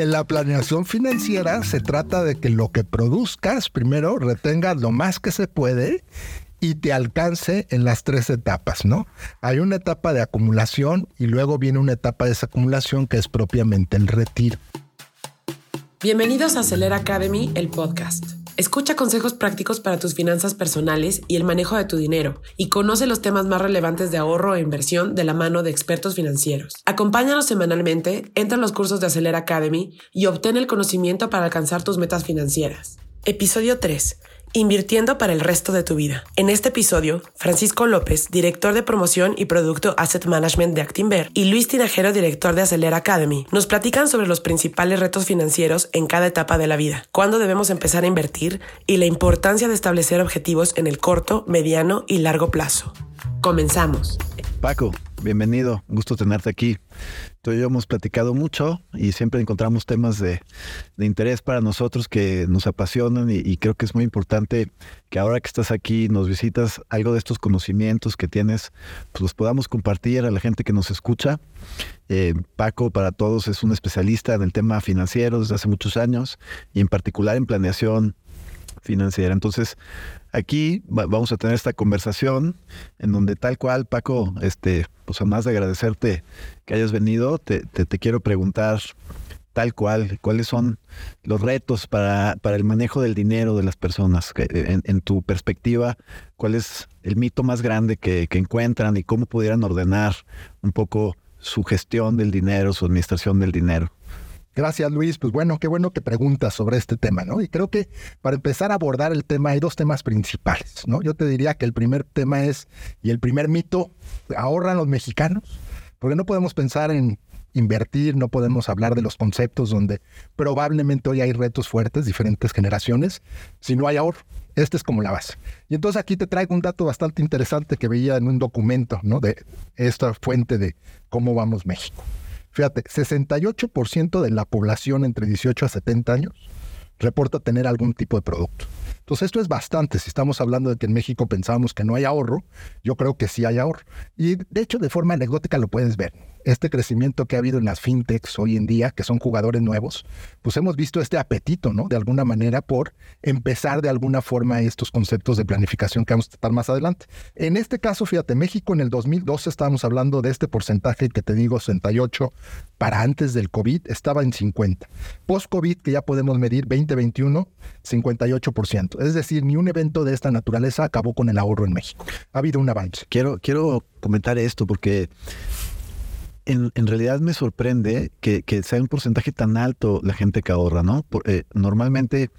En la planeación financiera se trata de que lo que produzcas primero retengas lo más que se puede y te alcance en las tres etapas, ¿no? Hay una etapa de acumulación y luego viene una etapa de desacumulación que es propiamente el retiro. Bienvenidos a Acelera Academy, el podcast. Escucha consejos prácticos para tus finanzas personales y el manejo de tu dinero y conoce los temas más relevantes de ahorro e inversión de la mano de expertos financieros. Acompáñanos semanalmente, entra en los cursos de Acelera Academy y obtén el conocimiento para alcanzar tus metas financieras. Episodio 3 Invirtiendo para el resto de tu vida. En este episodio, Francisco López, director de promoción y producto Asset Management de Actinver, y Luis Tinajero, director de Acelera Academy, nos platican sobre los principales retos financieros en cada etapa de la vida, cuándo debemos empezar a invertir y la importancia de establecer objetivos en el corto, mediano y largo plazo. Comenzamos. Paco, bienvenido, gusto tenerte aquí. Tú y yo hemos platicado mucho y siempre encontramos temas de, interés para nosotros que nos apasionan y, creo que es muy importante que ahora que estás aquí nos visitas algo de estos conocimientos que tienes, pues los podamos compartir a la gente que nos escucha. Eh, Paco para todos es un especialista en el tema financiero desde hace muchos años y en particular en planeación financiera. Entonces, aquí vamos a tener esta conversación en donde tal cual, Paco, este, pues además de agradecerte que hayas venido, te, quiero preguntar tal cual, cuáles son los retos para, para el manejo del dinero de las personas. En, tu perspectiva, ¿cuál es el mito más grande que encuentran y cómo pudieran ordenar un poco su gestión del dinero, su administración del dinero? Gracias, Luis. Pues bueno, qué bueno que preguntas sobre este tema, ¿no? Y creo que para empezar a abordar el tema hay dos temas principales, ¿no? Yo te diría que el primer tema es, y el primer mito, ¿ahorran los mexicanos? Porque no podemos pensar en invertir, no podemos hablar de los conceptos donde probablemente hoy hay retos fuertes, diferentes generaciones, si no hay ahorro. Este es como la base. Y entonces aquí te traigo un dato bastante interesante que veía en un documento, ¿no? De esta fuente de cómo vamos México. Fíjate, 68% de la población entre 18 a 70 años reporta tener algún tipo de producto. Entonces esto es bastante. Si estamos hablando de que en México pensábamos que no hay ahorro, yo creo que sí hay ahorro. Y de hecho, de forma anecdótica lo puedes ver este crecimiento que ha habido en las fintechs hoy en día, que son jugadores nuevos, pues hemos visto este apetito, ¿no? De alguna manera por empezar de alguna forma estos conceptos de planificación que vamos a tratar más adelante. En este caso, fíjate, México en el 2012 estábamos hablando de este porcentaje que te digo, 68, para antes del COVID estaba en 50. Post-COVID, que ya podemos medir 2021, 58%. Es decir, ni un evento de esta naturaleza acabó con el ahorro en México. Ha habido un avance. Quiero, quiero comentar esto porque en, realidad me sorprende que, sea un porcentaje tan alto la gente que ahorra, ¿no? Eh, normalmente,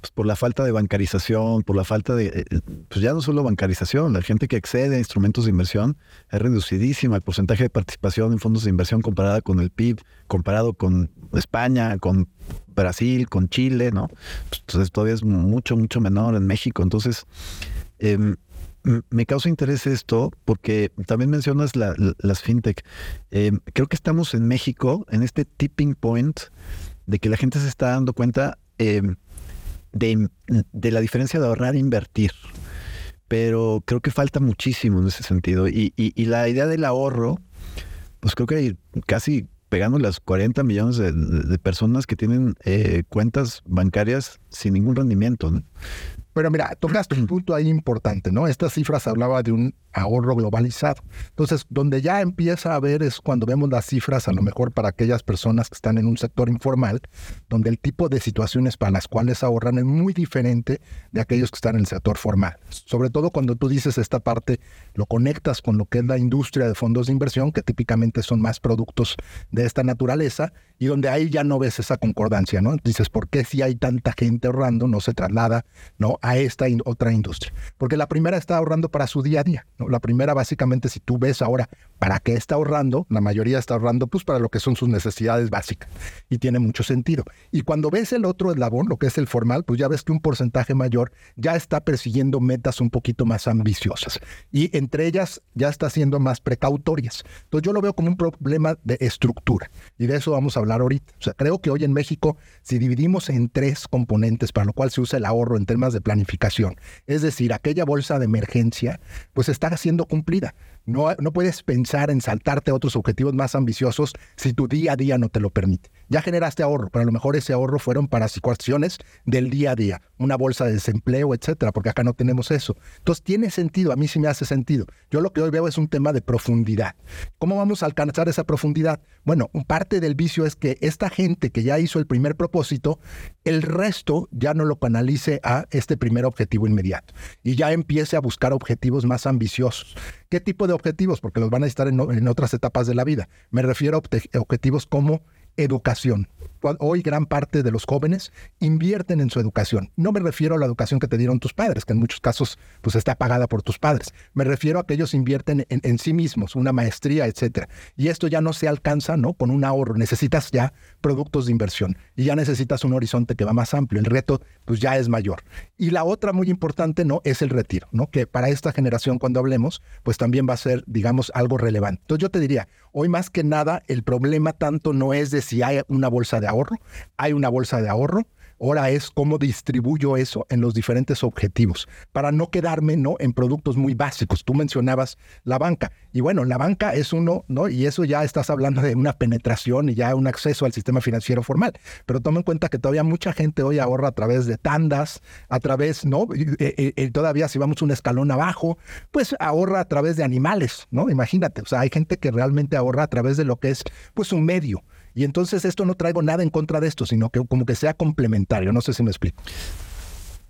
pues por la falta de bancarización, por la falta de, eh, pues ya no solo bancarización, la gente que accede a instrumentos de inversión es reducidísima. El porcentaje de participación en fondos de inversión comparada con el PIB, comparado con España, con Brasil, con Chile, ¿no? Pues, entonces todavía es mucho, mucho menor en México. Entonces, eh, me causa interés esto porque también mencionas las fintech. Eh, creo que estamos en México en este tipping point de que la gente se está dando cuenta em, de, la diferencia de ahorrar e invertir. Pero creo que falta muchísimo en ese sentido. Y, la idea del ahorro, pues creo que hay casi pegando las 40 millones de, personas que tienen eh, cuentas bancarias sin ningún rendimiento. Pero mira, tocaste un punto ahí importante, ¿no? Estas cifras hablaba de un ahorro globalizado. Entonces, donde ya empieza a ver es cuando vemos las cifras, a lo mejor para aquellas personas que están en un sector informal, donde el tipo de situaciones para las cuales ahorran es muy diferente de aquellos que están en el sector formal. Sobre todo cuando tú dices esta parte, lo conectas con lo que es la industria de fondos de inversión, que típicamente son más productos de esta naturaleza, y donde ahí ya no ves esa concordancia, ¿no? Dices, ¿por qué si hay tanta gente ahorrando no se traslada, ¿no? A esta otra industria. Porque la primera está ahorrando para su día a día, la primera, básicamente, si tú ves ahora para qué está ahorrando, la mayoría está ahorrando pues para lo que son sus necesidades básicas. Y tiene mucho sentido. Y cuando ves el otro eslabón, lo que es el formal, pues ya ves que un porcentaje mayor ya está persiguiendo metas un poquito más ambiciosas. Y entre ellas ya está siendo más precautorias. Entonces yo lo veo como un problema de estructura. Y de eso vamos a hablar ahorita. O sea, creo que hoy en México, si dividimos en tres componentes para lo cual se usa el ahorro en temas de planificación, es decir, aquella bolsa de emergencia, pues está siendo cumplida. No, puedes pensar en saltarte a otros objetivos más ambiciosos si tu día a día no te lo permite. Ya generaste ahorro, pero a lo mejor ese ahorro fueron para situaciones del día a día, una bolsa de desempleo, etcétera, porque acá no tenemos eso. Entonces tiene sentido, a mí sí me hace sentido. Yo lo que hoy veo es un tema de profundidad. ¿Cómo vamos a alcanzar esa profundidad? Bueno, parte del vicio es que esta gente que ya hizo el primer propósito, el resto ya no lo canalice a este primer objetivo inmediato y ya empiece a buscar objetivos más ambiciosos. ¿Qué tipo de objetivos? Porque los van a estar en, en otras etapas de la vida. Me refiero a objetivos como educación. Hoy gran parte de los jóvenes invierten en su educación. No me refiero a la educación que te dieron tus padres, que en muchos casos pues está pagada por tus padres. Me refiero a que ellos invierten en, sí mismos, una maestría, etcétera. Y esto ya no se alcanza, ¿no? Con un ahorro. Necesitas ya productos de inversión y ya necesitas un horizonte que va más amplio. El reto pues ya es mayor. Y la otra muy importante, ¿no? Es el retiro, ¿no? Que para esta generación cuando hablemos, pues también va a ser, digamos, algo relevante. Entonces yo te diría, hoy más que nada el problema tanto no es de si hay una bolsa de ahorro, hay una bolsa de ahorro, Ahora es cómo distribuyo eso en los diferentes objetivos para no quedarme ¿no? en productos muy básicos. Tú mencionabas la banca. Y bueno, la banca es uno, ¿no? Y eso ya estás hablando de una penetración y ya un acceso al sistema financiero formal. Pero toma en cuenta que todavía mucha gente hoy ahorra a través de tandas, a través, ¿no? Y, todavía si vamos un escalón abajo, pues ahorra a través de animales, ¿no? Imagínate, o sea, hay gente que realmente ahorra a través de lo que es, pues, un medio. Y entonces esto no traigo nada en contra de esto, sino que como que sea complementario. No sé si me explico.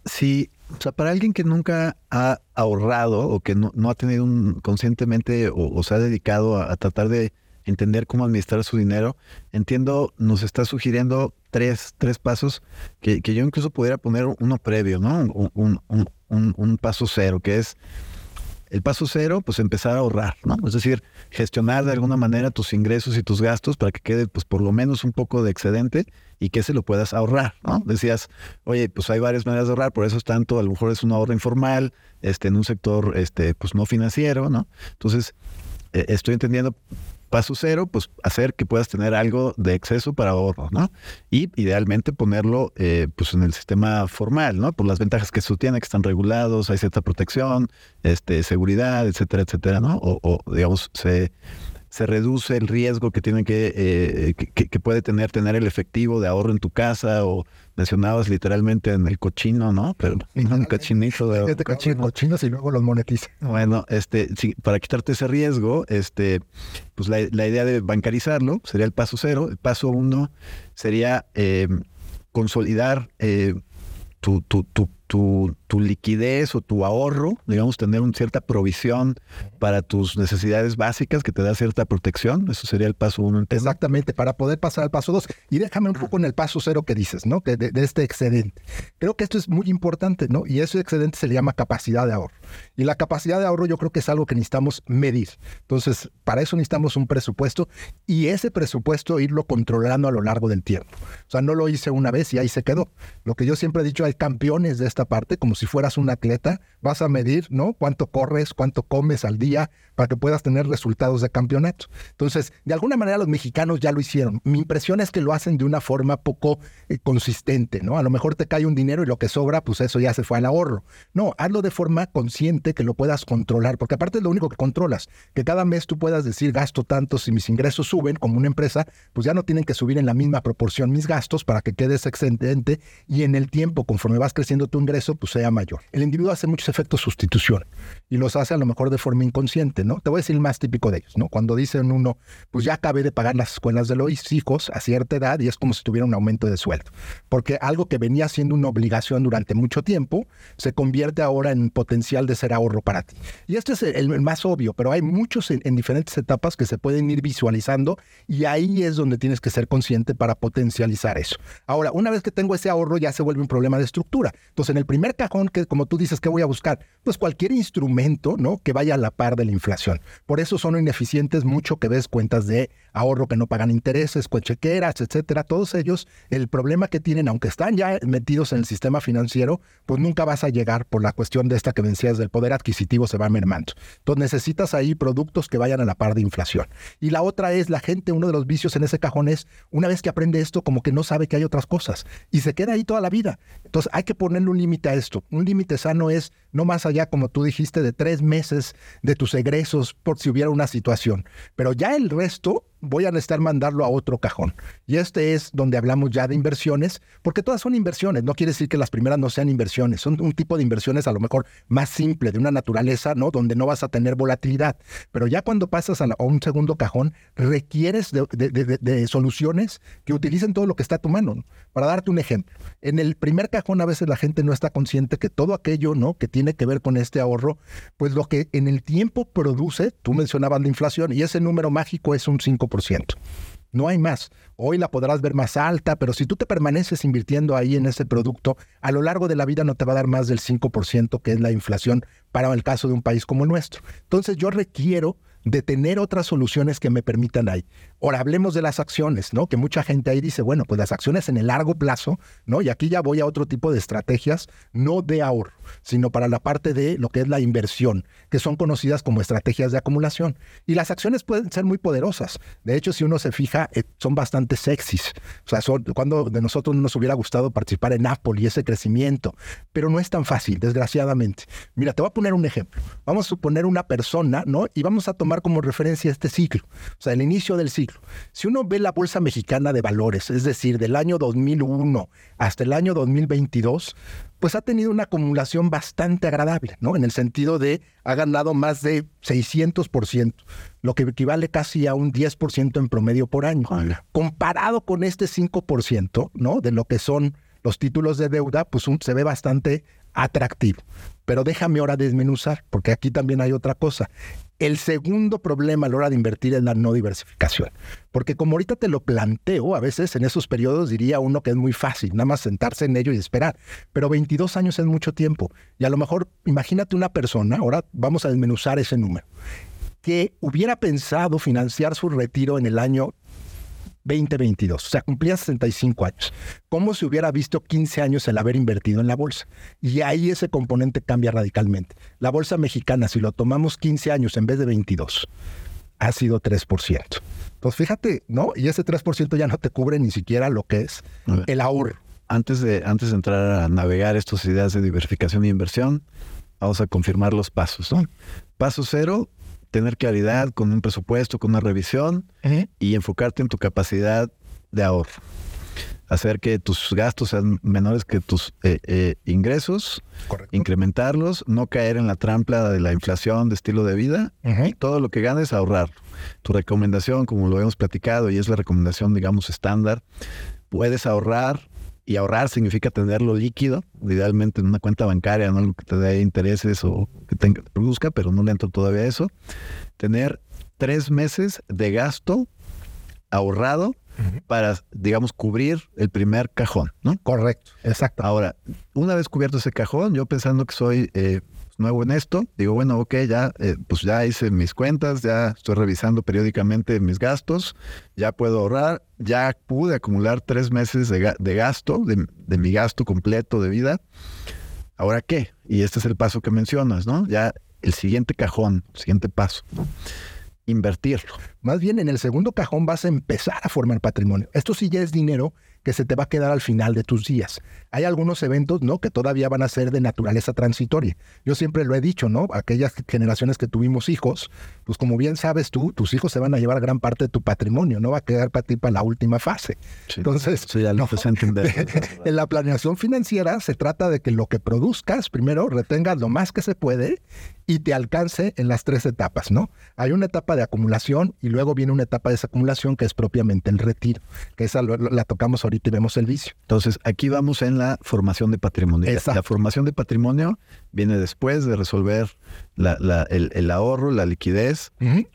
Sí, o sea, para alguien que nunca ha ahorrado o que no, ha tenido un conscientemente o, se ha dedicado a, tratar de entender cómo administrar su dinero, entiendo, nos está sugiriendo tres, tres pasos que, yo incluso pudiera poner uno previo, ¿no? Un, un paso cero, que es el paso cero, pues empezar a ahorrar, ¿no? Es decir, gestionar de alguna manera tus ingresos y tus gastos para que quede, pues por lo menos un poco de excedente y que se lo puedas ahorrar, ¿no? Decías, oye, pues hay varias maneras de ahorrar, por eso es tanto, a lo mejor es un ahorro informal, este, en un sector, este, pues no financiero, ¿no? Entonces, eh, estoy entendiendo Paso cero, pues hacer que puedas tener algo de exceso para ahorro, ¿no? Y idealmente ponerlo eh, pues en el sistema formal, ¿no? Por las ventajas que eso tiene, que están regulados, hay cierta protección, este, seguridad, etcétera, etcétera, ¿no? O, o digamos, se se reduce el riesgo que tiene eh, que, que, puede tener tener el efectivo de ahorro en tu casa o mencionabas literalmente en el cochino, ¿no? Pero un cochinito de cochinos y luego los monetiza. Bueno, este, para quitarte ese riesgo, este, pues la, idea de bancarizarlo sería el paso cero. El paso uno sería eh, consolidar eh, tu, tu, tu tu, liquidez o tu ahorro, digamos, tener una cierta provisión para tus necesidades básicas que te da cierta protección. Eso sería el paso uno. Exactamente, para poder pasar al paso dos. Y déjame un poco en el paso cero que dices, ¿no? Que de, este excedente. Creo que esto es muy importante, ¿no? Y ese excedente se le llama capacidad de ahorro. Y la capacidad de ahorro yo creo que es algo que necesitamos medir. Entonces, para eso necesitamos un presupuesto y ese presupuesto irlo controlando a lo largo del tiempo. O sea, no lo hice una vez y ahí se quedó. Lo que yo siempre he dicho, hay campeones de esta parte, como si fueras un atleta, vas a medir, ¿no? Cuánto corres, cuánto comes al día para que puedas tener resultados de campeonato. Entonces, de alguna manera los mexicanos ya lo hicieron. Mi impresión es que lo hacen de una forma poco eh, consistente, ¿no? A lo mejor te cae un dinero y lo que sobra, pues eso ya se fue al ahorro. No, hazlo de forma consciente que lo puedas controlar, porque aparte es lo único que controlas, que cada mes tú puedas decir gasto tanto, si mis ingresos suben como una empresa, pues ya no tienen que subir en la misma proporción mis gastos para que quedes excedente y en el tiempo, conforme vas creciendo tu pues sea mayor. El individuo hace muchos efectos sustitución y los hace a lo mejor de forma inconsciente, ¿no? Te voy a decir el más típico de ellos, ¿no? Cuando dicen uno, pues ya acabé de pagar las escuelas de los hijos a cierta edad y es como si tuviera un aumento de sueldo, porque algo que venía siendo una obligación durante mucho tiempo se convierte ahora en potencial de ser ahorro para ti. Y este es el, más obvio, pero hay muchos en, en diferentes etapas que se pueden ir visualizando y ahí es donde tienes que ser consciente para potencializar eso. Ahora, una vez que tengo ese ahorro ya se vuelve un problema de estructura. Entonces, en el primer cajón, que como tú dices, ¿qué voy a buscar? Pues cualquier instrumento, ¿no? Que vaya a la par de la inflación. Por eso son ineficientes mucho que ves cuentas de ahorro que no pagan intereses, chequeras, etcétera. Todos ellos, el problema que tienen, aunque están ya metidos en el sistema financiero, pues nunca vas a llegar por la cuestión de esta que vencías del poder adquisitivo se va mermando. Entonces necesitas ahí productos que vayan a la par de inflación. Y la otra es la gente, uno de los vicios en ese cajón es, una vez que aprende esto, como que no sabe que hay otras cosas y se queda ahí toda la vida. Entonces hay que ponerle un a esto. Un límite sano es no más allá, como tú dijiste, de tres meses de tus egresos por si hubiera una situación. Pero ya el resto voy a necesitar mandarlo a otro cajón. Y este es donde hablamos ya de inversiones, porque todas son inversiones. No quiere decir que las primeras no sean inversiones. Son un tipo de inversiones a lo mejor más simple, de una naturaleza, ¿no? Donde no vas a tener volatilidad. Pero ya cuando pasas a, un segundo cajón, requieres de, soluciones que utilicen todo lo que está a tu mano. Para darte un ejemplo, en el primer cajón a veces la gente no está consciente que todo aquello, ¿no? Que tiene que ver con este ahorro, pues lo que en el tiempo produce, tú mencionabas la inflación, y ese número mágico es un 5%. No hay más. Hoy la podrás ver más alta, pero si tú te permaneces invirtiendo ahí en ese producto, a lo largo de la vida no te va a dar más del 5%, que es la inflación para el caso de un país como el nuestro. Entonces yo requiero de tener otras soluciones que me permitan ahí. Ahora hablemos de las acciones, ¿no? Que mucha gente ahí dice, bueno, pues las acciones en el largo plazo, ¿no? Y aquí ya voy a otro tipo de estrategias, no de ahorro, sino para la parte de lo que es la inversión, que son conocidas como estrategias de acumulación. Y las acciones pueden ser muy poderosas. De hecho, si uno se fija, eh, son bastante sexys. O sea, son, cuando de nosotros nos hubiera gustado participar en Apple y ese crecimiento, pero no es tan fácil, desgraciadamente. Mira, te voy a poner un ejemplo. Vamos a suponer una persona, ¿no? Y vamos a tomar como referencia este ciclo, o sea, el inicio del ciclo. Si uno ve la Bolsa Mexicana de Valores, es decir, del año 2001 hasta el año 2022, pues ha tenido una acumulación bastante agradable, ¿no? En el sentido de ha ganado más de 600%, lo que equivale casi a un 10% en promedio por año. Comparado con este 5%, ¿no? De lo que son los títulos de deuda, pues se ve bastante atractivo. Pero déjame ahora desmenuzar, porque aquí también hay otra cosa. El segundo problema a la hora de invertir es la no diversificación. Porque como ahorita te lo planteo, a veces en esos periodos diría uno que es muy fácil, nada más sentarse en ello y esperar. Pero 22 años es mucho tiempo. Y a lo mejor, imagínate una persona, ahora vamos a desmenuzar ese número, que hubiera pensado financiar su retiro en el año 2022, o sea, cumplía 65 años. ¿Cómo se hubiera visto 15 años el haber invertido en la bolsa? Y ahí ese componente cambia radicalmente. La bolsa mexicana, si lo tomamos 15 años en vez de 22, ha sido 3%. Pues fíjate, ¿no? Y ese 3% ya no te cubre ni siquiera lo que es el ahorro. Antes de, antes de entrar a navegar estas ideas de diversificación e inversión, vamos a confirmar los pasos. ¿no? Paso cero, tener claridad con un presupuesto, con una revisión y enfocarte en tu capacidad de ahorro. Hacer que tus gastos sean menores que tus eh, eh, ingresos, incrementarlos, no caer en la trampa de la inflación de estilo de vida. Todo lo que ganes, ahorrar. Tu recomendación, como lo hemos platicado, y es la recomendación, digamos, estándar, puedes ahorrar y ahorrar significa tenerlo líquido, idealmente en una cuenta bancaria, no algo que te dé intereses o que te produzca, pero no le entro todavía a eso. Tener tres meses de gasto ahorrado para, digamos, cubrir el primer cajón, ¿no? Correcto, exacto. Ahora, una vez cubierto ese cajón, yo pensando que soy eh, nuevo en esto, digo, bueno, ok, ya, eh, pues ya hice mis cuentas, ya estoy revisando periódicamente mis gastos, ya puedo ahorrar, ya pude acumular tres meses de, gasto, de, mi gasto completo de vida. ¿Ahora qué? Y este es el paso que mencionas, ¿no? Ya el siguiente cajón, el siguiente paso invertirlo. Más bien en el segundo cajón vas a empezar a formar patrimonio. Esto sí ya es dinero que se te va a quedar al final de tus días. Hay algunos eventos, ¿no? Que todavía van a ser de naturaleza transitoria. Yo siempre lo he dicho, ¿no? Aquellas generaciones que tuvimos hijos, pues como bien sabes tú, tus hijos se van a llevar gran parte de tu patrimonio, no va a quedar para ti para la última fase. Entonces, ya lo entender. en la planeación financiera se trata de que lo que produzcas, primero retengas lo más que se puede y te alcance en las tres etapas, ¿no? Hay una etapa de acumulación y luego viene una etapa de desacumulación que es propiamente el retiro, que esa la tocamos ahorita y vemos el vicio. Entonces, aquí vamos en la formación de patrimonio. La formación de patrimonio viene después de resolver el, ahorro, la liquidez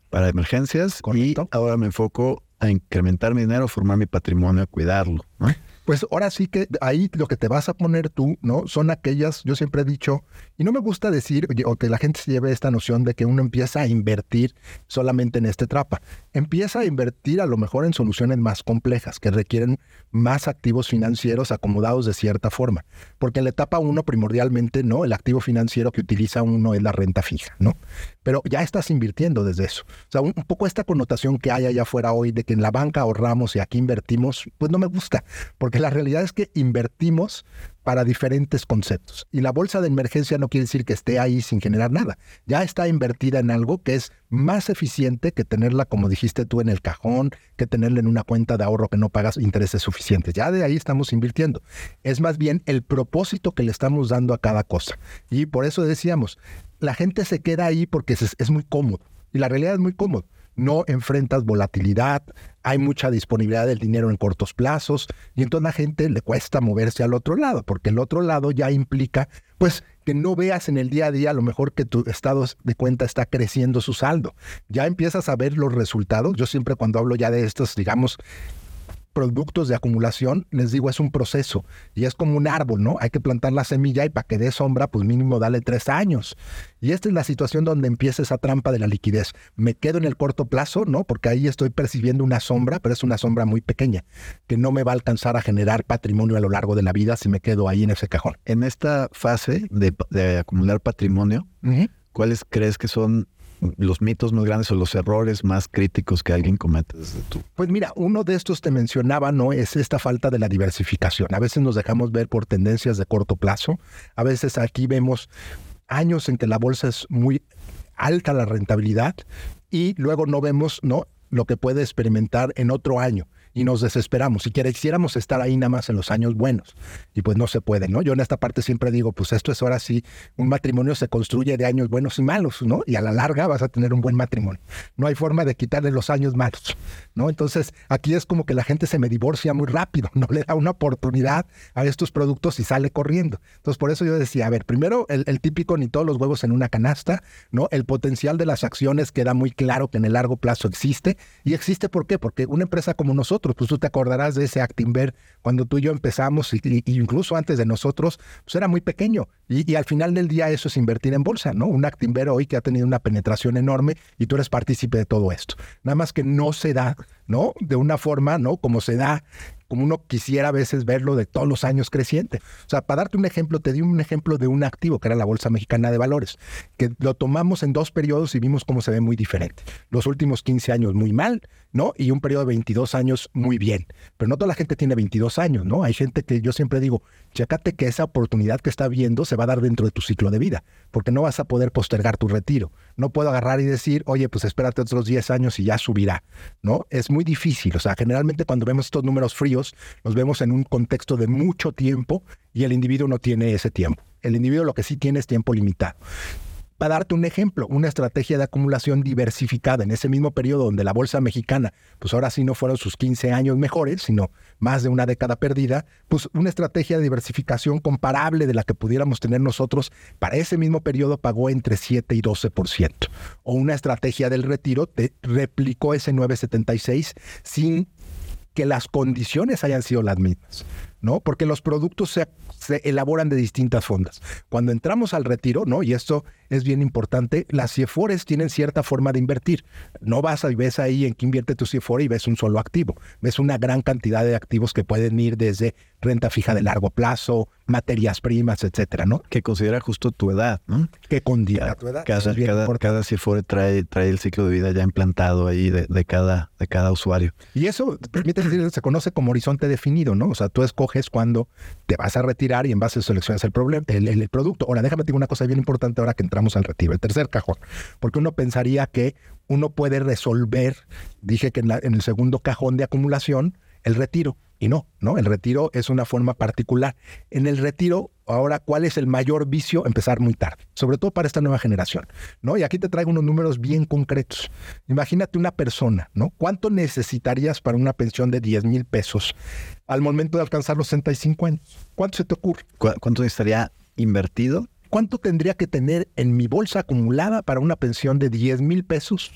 para emergencias y ahora me enfoco a incrementar mi dinero, formar mi patrimonio, a cuidarlo. ¿no? Pues ahora sí que ahí lo que te vas a poner tú, ¿no? Son aquellas, yo siempre he dicho, y no me gusta decir o que la gente se lleve esta noción de que uno empieza a invertir solamente en esta etapa. Empieza a invertir a lo mejor en soluciones más complejas que requieren más activos financieros acomodados de cierta forma. Porque en la etapa uno primordialmente, ¿no? El activo financiero que utiliza uno es la renta fija, ¿no? Pero ya estás invirtiendo desde eso. O sea, un, poco esta connotación que hay allá afuera hoy de que en la banca ahorramos y aquí invertimos, pues no me gusta. porque la realidad es que invertimos para diferentes conceptos. Y la bolsa de emergencia no quiere decir que esté ahí sin generar nada. Ya está invertida en algo que es más eficiente que tenerla, como dijiste tú, en el cajón, que tenerla en una cuenta de ahorro que no pagas intereses suficientes. Ya de ahí estamos invirtiendo. Es más bien el propósito que le estamos dando a cada cosa. Y por eso decíamos, la gente se queda ahí porque es, es muy cómodo. Y la realidad es muy cómodo no enfrentas volatilidad, hay mucha disponibilidad del dinero en cortos plazos y entonces a la gente le cuesta moverse al otro lado, porque el otro lado ya implica pues que no veas en el día a día a lo mejor que tu estado de cuenta está creciendo su saldo. Ya empiezas a ver los resultados. Yo siempre cuando hablo ya de estos, digamos, productos de acumulación, les digo, es un proceso y es como un árbol, ¿no? Hay que plantar la semilla y para que dé sombra, pues mínimo dale tres años. Y esta es la situación donde empieza esa trampa de la liquidez. Me quedo en el corto plazo, ¿no? Porque ahí estoy percibiendo una sombra, pero es una sombra muy pequeña, que no me va a alcanzar a generar patrimonio a lo largo de la vida si me quedo ahí en ese cajón. En esta fase de, acumular patrimonio, ¿cuáles crees que son los mitos más grandes o los errores más críticos que alguien comete desde tú? Pues mira, uno de estos te mencionaba, ¿no? Es esta falta de la diversificación. A veces nos dejamos ver por tendencias de corto plazo. A veces aquí vemos años en que la bolsa es muy alta la rentabilidad y luego no vemos, ¿no? Lo que puede experimentar en otro año y nos desesperamos. Y quisiéramos estar ahí nada más en los años buenos. Y pues no se puede, ¿no? Yo en esta parte siempre digo, pues esto es ahora sí, un matrimonio se construye de años buenos y malos, ¿no? Y a la larga vas a tener un buen matrimonio. No hay forma de quitarle los años malos, ¿no? Entonces aquí es como que la gente se me divorcia muy rápido, no le da una oportunidad a estos productos y sale corriendo. Entonces por eso yo decía, a ver, primero el, el típico ni todos los huevos en una canasta, ¿no? El potencial de las acciones queda muy claro que en el largo plazo existe. ¿Y existe por qué? Porque una empresa como nosotros, pues tú te acordarás de ese Actinver cuando tú y yo empezamos, y, incluso antes de nosotros, pues era muy pequeño. Y, al final del día eso es invertir en bolsa, ¿no? Un Actinver hoy que ha tenido una penetración enorme y tú eres partícipe de todo esto. Nada más que no se da, ¿no? De una forma, ¿no? Como se da como uno quisiera a veces verlo de todos los años creciente. O sea, para darte un ejemplo, te di un ejemplo de un activo que era la Bolsa Mexicana de Valores, que lo tomamos en dos periodos y vimos cómo se ve muy diferente. Los últimos 15 años muy mal, ¿no? Y un periodo de 22 años muy bien. Pero no toda la gente tiene 22 años, ¿no? Hay gente que yo siempre digo, chécate que esa oportunidad que está viendo se va a dar dentro de tu ciclo de vida, porque no vas a poder postergar tu retiro. No puedo agarrar y decir, oye, pues espérate otros 10 años y ya subirá, ¿no? Es muy difícil. O sea, generalmente cuando vemos estos números fríos, los vemos en un contexto de mucho tiempo y el individuo no tiene ese tiempo. El individuo lo que sí tiene es tiempo limitado. Para darte un ejemplo, una estrategia de acumulación diversificada en ese mismo periodo donde la bolsa mexicana, pues ahora sí no fueron sus 15 años mejores, sino más de una década perdida, pues una estrategia de diversificación comparable de la que pudiéramos tener nosotros para ese mismo periodo pagó entre 7 y 12%. O una estrategia del retiro te replicó ese 976 sin que las condiciones hayan sido las mismas, ¿no? Porque los productos se, elaboran de distintas fondas. Cuando entramos al retiro, ¿no? Y esto es bien importante, las CIEFORES tienen cierta forma de invertir. No vas y ves ahí en qué invierte tu CIEFORE y ves un solo activo. Ves una gran cantidad de activos que pueden ir desde renta fija de largo plazo, materias primas, etcétera, ¿no? Que considera justo tu edad, ¿no? Que considera tu edad. Cada, cada, trae, trae el ciclo de vida ya implantado ahí de, cada, de cada usuario. Y eso, permite decir, se conoce como horizonte definido, ¿no? O sea, tú escoges cuando te vas a retirar y en base a seleccionas el, problema, el, producto. Ahora, déjame decir una cosa bien importante ahora que entramos al retiro, el tercer cajón, porque uno pensaría que uno puede resolver, dije que en el segundo cajón de acumulación, el retiro. Y no, ¿no? El retiro es una forma particular. En el retiro, ahora, ¿cuál es el mayor vicio? Empezar muy tarde, sobre todo para esta nueva generación, ¿no? Y aquí te traigo unos números bien concretos. Imagínate una persona, ¿no? ¿Cuánto necesitarías para una pensión de 10 mil pesos al momento de alcanzar los 65 años? ¿Cuánto se te ocurre? ¿Cuánto necesitaría invertido? ¿Cuánto tendría que tener en mi bolsa acumulada para una pensión de 10 mil pesos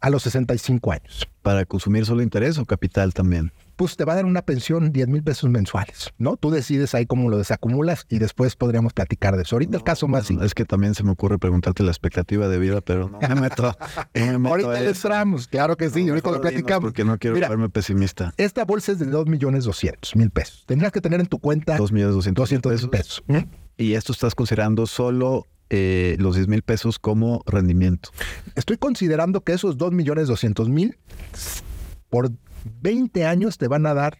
a los 65 años? ¿Para consumir solo interés o capital también? pues te va a dar una pensión 10 mil pesos mensuales, ¿no? Tú decides ahí cómo lo desacumulas y después podríamos platicar de eso. Ahorita el caso más... Es que también se me ocurre preguntarte la expectativa de vida, pero no me meto. ahorita entramos, claro que sí, ahorita lo platicamos. Porque no quiero verme pesimista. Esta bolsa es de 2 millones 200 mil pesos. Tendrías que tener en tu cuenta... 2 millones 200, pesos. Y esto estás considerando solo eh, los 10 mil pesos como rendimiento. Estoy considerando que esos 2 millones 200 mil por 20 años te van a dar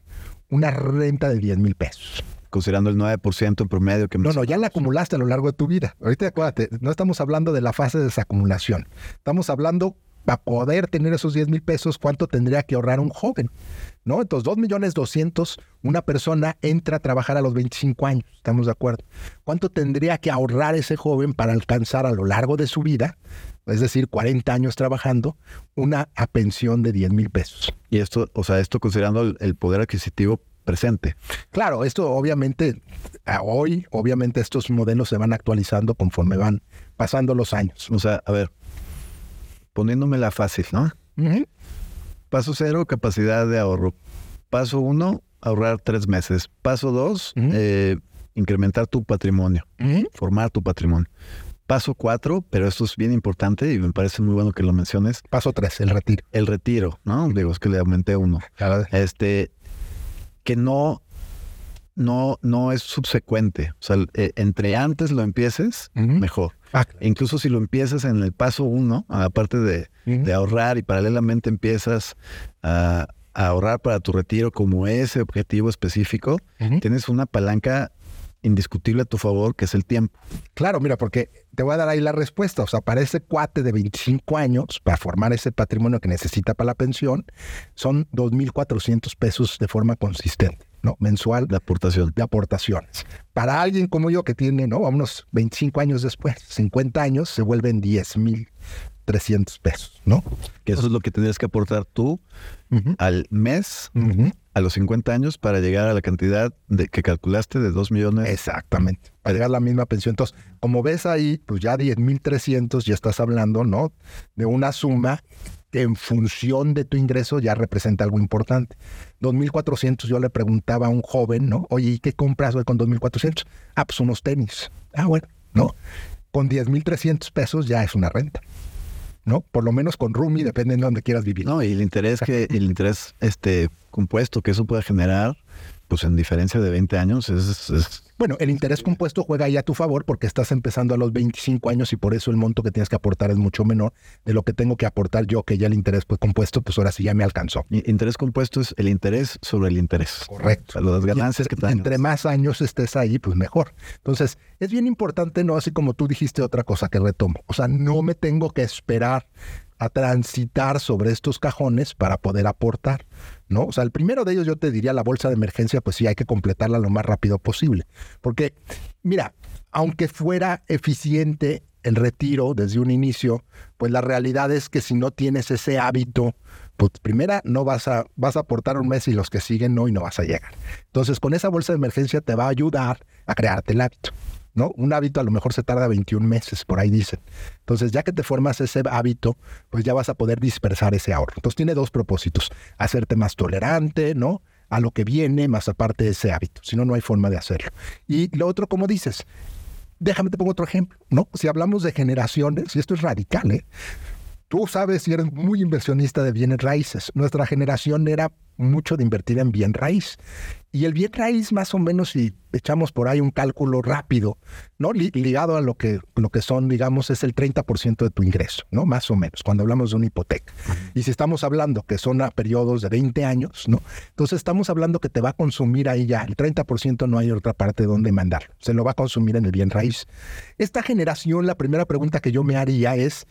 una renta de 10 mil pesos. Considerando el 9% en promedio que No, no, ya la acumulaste a lo largo de tu vida. Ahorita acuérdate, no estamos hablando de la fase de desacumulación. Estamos hablando para poder tener esos 10 mil pesos, ¿cuánto tendría que ahorrar un joven? ¿No? Entonces, 2 millones 200, una persona entra a trabajar a los 25 años, ¿estamos de acuerdo? ¿Cuánto tendría que ahorrar ese joven para alcanzar a lo largo de su vida, es decir, 40 años trabajando, una pensión de 10 mil pesos? Y esto, o sea, esto considerando el, el poder adquisitivo presente. Claro, esto obviamente, a hoy, obviamente estos modelos se van actualizando conforme van pasando los años. O sea, a ver, poniéndomela fácil, ¿no? Paso cero, capacidad de ahorro. Paso uno, ahorrar tres meses. Paso dos, eh, incrementar tu patrimonio, formar tu patrimonio. Paso cuatro, pero esto es bien importante y me parece muy bueno que lo menciones, Paso 3, el retiro. el retiro, ¿no? Digo, es que le aumenté uno. Este, que no, no, no es subsecuente. O sea, eh, entre antes lo empieces, mejor. Ah, Incluso si lo empiezas en el paso uno, aparte de, ahorrar y paralelamente empiezas a, a ahorrar para tu retiro como ese objetivo específico, tienes una palanca indiscutible a tu favor, que es el tiempo. Claro, mira, porque te voy a dar ahí la respuesta. O sea, para ese cuate de 25 años, para formar ese patrimonio que necesita para la pensión, son 2.400 pesos de forma consistente, ¿no? Mensual La aportación. de aportaciones. Para alguien como yo que tiene, ¿no? A unos 25 años después, 50 años, se vuelven 10.300 pesos, ¿no? Que eso es lo que tendrías que aportar tú al mes a los 50 años para llegar a la cantidad de que calculaste de 2 millones. Exactamente. Para llegar a la misma pensión. Entonces, como ves ahí, pues ya 10.300 ya estás hablando, ¿no? De una suma que en función de tu ingreso ya representa algo importante. 2.400 yo le preguntaba a un joven, ¿no? Oye, ¿y qué compras hoy con 2.400? Ah, pues unos tenis. Ah, bueno, ¿no? Con 10.300 pesos ya es una renta, ¿no? Por lo menos con Rumi, depende de dónde quieras vivir. No, y el interés que, el interés este compuesto que eso puede generar, pues en diferencia de 20 años, es, es- Bueno, el interés compuesto juega ahí a tu favor porque estás empezando a los 25 años y por eso el monto que tienes que aportar es mucho menor de lo que tengo que aportar yo, que ya el interés pues, compuesto, pues ahora sí ya me alcanzó. interés compuesto es el interés sobre el interés. O Correcto. sea, las ganancias que tengas. entre más años estés ahí, pues mejor. Entonces, es bien importante, ¿no? Así como tú dijiste otra cosa que retomo. O sea, no me tengo que esperar a transitar sobre estos cajones para poder aportar, ¿no? O sea, el primero de ellos yo te diría la bolsa de emergencia, pues sí, hay que completarla lo más rápido posible. Porque, mira, aunque fuera eficiente el retiro desde un inicio, pues la realidad es que si no tienes ese hábito, pues primera no vas a, vas a aportar un mes y los que siguen no y no vas a llegar. Entonces, con esa bolsa de emergencia te va a ayudar a crearte el hábito. ¿No? Un hábito a lo mejor se tarda 21 meses, por ahí dicen. Entonces, ya que te formas ese hábito, pues ya vas a poder dispersar ese ahorro. Entonces, tiene dos propósitos. Hacerte más tolerante, ¿no? A lo que viene, más aparte de ese hábito. Si no, no hay forma de hacerlo. Y lo otro, como dices, déjame te pongo otro ejemplo, ¿no? Si hablamos de generaciones, y esto es radical, ¿eh? Tú sabes si eres muy inversionista de bienes raíces. Nuestra generación era mucho de invertir en bien raíz. Y el bien raíz, más o menos, si echamos por ahí un cálculo rápido, ¿no? Li- ligado a lo que, lo que son, digamos, es el 30% de tu ingreso, ¿no? Más o menos, cuando hablamos de una hipoteca. Y si estamos hablando que son periodos de 20 años, ¿no? Entonces estamos hablando que te va a consumir ahí ya, el 30% no hay otra parte donde mandarlo. Se lo va a consumir en el bien raíz. Esta generación, la primera pregunta que yo me haría es,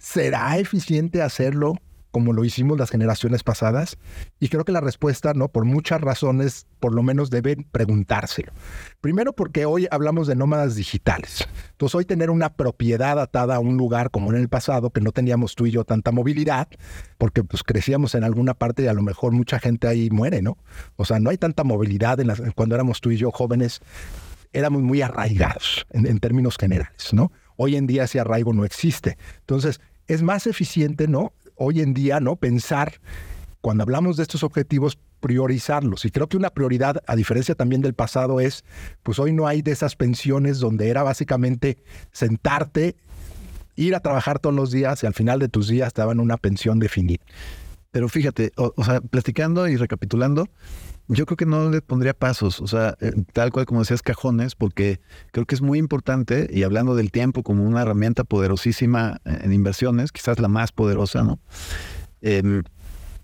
¿será eficiente hacerlo como lo hicimos las generaciones pasadas? Y creo que la respuesta, ¿no? Por muchas razones, por lo menos deben preguntárselo. Primero porque hoy hablamos de nómadas digitales. Entonces hoy tener una propiedad atada a un lugar como en el pasado, que no teníamos tú y yo tanta movilidad, porque pues crecíamos en alguna parte y a lo mejor mucha gente ahí muere, ¿no? O sea, no hay tanta movilidad en las- cuando éramos tú y yo jóvenes, éramos muy arraigados en, en términos generales, ¿no? Hoy en día ese arraigo no existe. Entonces, es más eficiente, ¿no? Hoy en día, ¿no? Pensar, cuando hablamos de estos objetivos, priorizarlos. Y creo que una prioridad, a diferencia también del pasado, es, pues hoy no hay de esas pensiones donde era básicamente sentarte, ir a trabajar todos los días y al final de tus días te daban una pensión definida. Pero fíjate, o, o sea, platicando y recapitulando, yo creo que no le pondría pasos, o sea, eh, tal cual como decías, cajones, porque creo que es muy importante, y hablando del tiempo como una herramienta poderosísima en inversiones, quizás la más poderosa, ¿no? Em,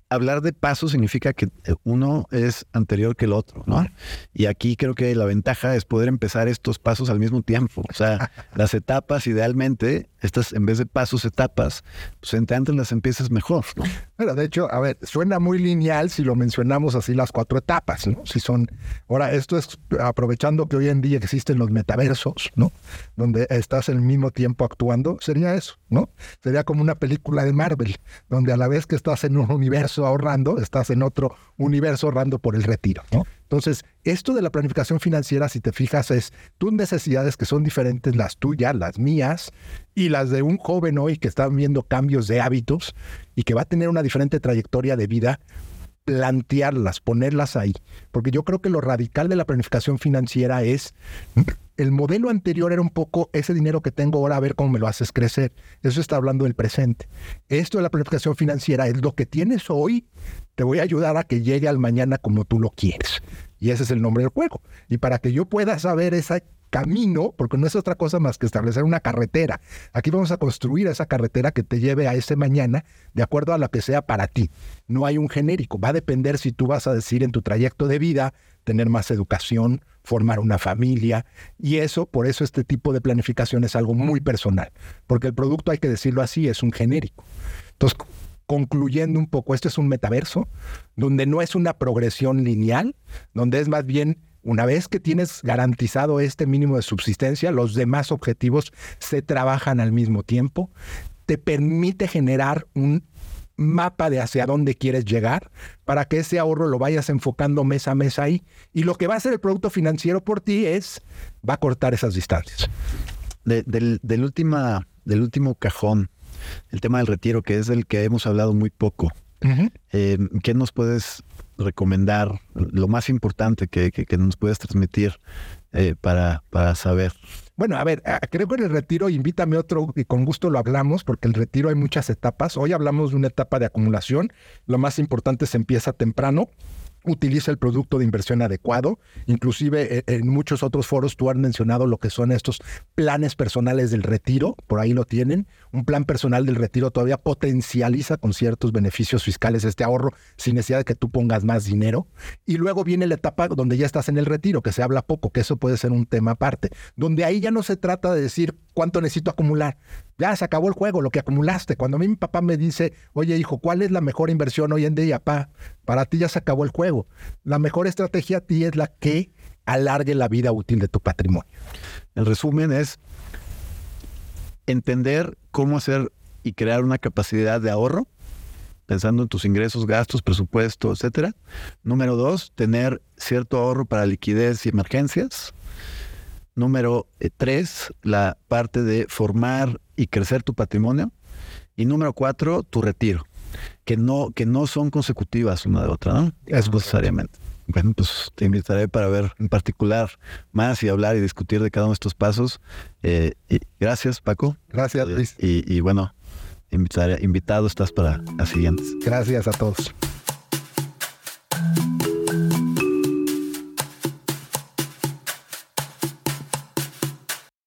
hablar de pasos significa que eh, uno es anterior que el otro, ¿no? Y aquí creo que la ventaja es poder empezar estos pasos al mismo tiempo. O sea, las etapas idealmente, estas en vez de pasos, etapas, pues entre antes las empiezas mejor, ¿no? Pero de hecho, a ver, suena muy lineal si lo mencionamos así las cuatro etapas, ¿no? Si son, ahora esto es aprovechando que hoy en día existen los metaversos, ¿no? Donde estás al mismo tiempo actuando, sería eso, ¿no? Sería como una película de Marvel, donde a la vez que estás en un universo ahorrando, estás en otro universo ahorrando por el retiro. Entonces, esto de la planificación financiera, si te fijas, es tus necesidades que son diferentes, las tuyas, las mías, y las de un joven hoy que está viendo cambios de hábitos y que va a tener una diferente trayectoria de vida, plantearlas, ponerlas ahí. Porque yo creo que lo radical de la planificación financiera es el modelo anterior era un poco ese dinero que tengo ahora, a ver cómo me lo haces crecer. Eso está hablando del presente. Esto de la planificación financiera es lo que tienes hoy, te voy a ayudar a que llegue al mañana como tú lo quieres. Y ese es el nombre del juego. Y para que yo pueda saber ese camino, porque no es otra cosa más que establecer una carretera. Aquí vamos a construir esa carretera que te lleve a ese mañana de acuerdo a lo que sea para ti. No hay un genérico. Va a depender si tú vas a decir en tu trayecto de vida tener más educación, formar una familia. Y eso, por eso este tipo de planificación es algo muy personal, porque el producto, hay que decirlo así, es un genérico. Entonces, concluyendo un poco, esto es un metaverso donde no es una progresión lineal, donde es más bien una vez que tienes garantizado este mínimo de subsistencia, los demás objetivos se trabajan al mismo tiempo, te permite generar un mapa de hacia dónde quieres llegar para que ese ahorro lo vayas enfocando mes a mes ahí. Y lo que va a hacer el producto financiero por ti es, va a cortar esas distancias. del, última, del último cajón, el tema del retiro, que es del que hemos hablado muy poco, eh, ¿qué nos puedes recomendar? Lo más importante que, nos puedes transmitir eh, para, para saber. Bueno, a ver, ah, creo que en el retiro invítame otro y con gusto lo hablamos porque el retiro hay muchas etapas. Hoy hablamos de una etapa de acumulación. Lo más importante se empieza temprano utiliza el producto de inversión adecuado. Inclusive eh, en muchos otros foros tú has mencionado lo que son estos planes personales del retiro, por ahí lo tienen. Un plan personal del retiro todavía potencializa con ciertos beneficios fiscales este ahorro sin necesidad de que tú pongas más dinero. Y luego viene la etapa donde ya estás en el retiro, que se habla poco, que eso puede ser un tema aparte, donde ahí ya no se trata de decir cuánto necesito acumular. Ya se acabó el juego, lo que acumulaste. Cuando a mí mi papá me dice, oye hijo, ¿cuál es la mejor inversión hoy en día? Pa, para ti ya se acabó el juego. La mejor estrategia a ti es la que alargue la vida útil de tu patrimonio. El resumen es entender cómo hacer y crear una capacidad de ahorro, pensando en tus ingresos, gastos, presupuesto, etcétera. Número dos, tener cierto ahorro para liquidez y emergencias. Número eh, tres, la parte de formar y crecer tu patrimonio. Y número cuatro, tu retiro, que no, que no son consecutivas una de otra, ¿no? Es necesariamente. Bueno, pues te invitaré para ver en particular más y hablar y discutir de cada uno de estos pasos. Eh, gracias, Paco. Gracias, Luis. Y, y bueno, invitaré, invitado estás para las siguientes. Gracias a todos.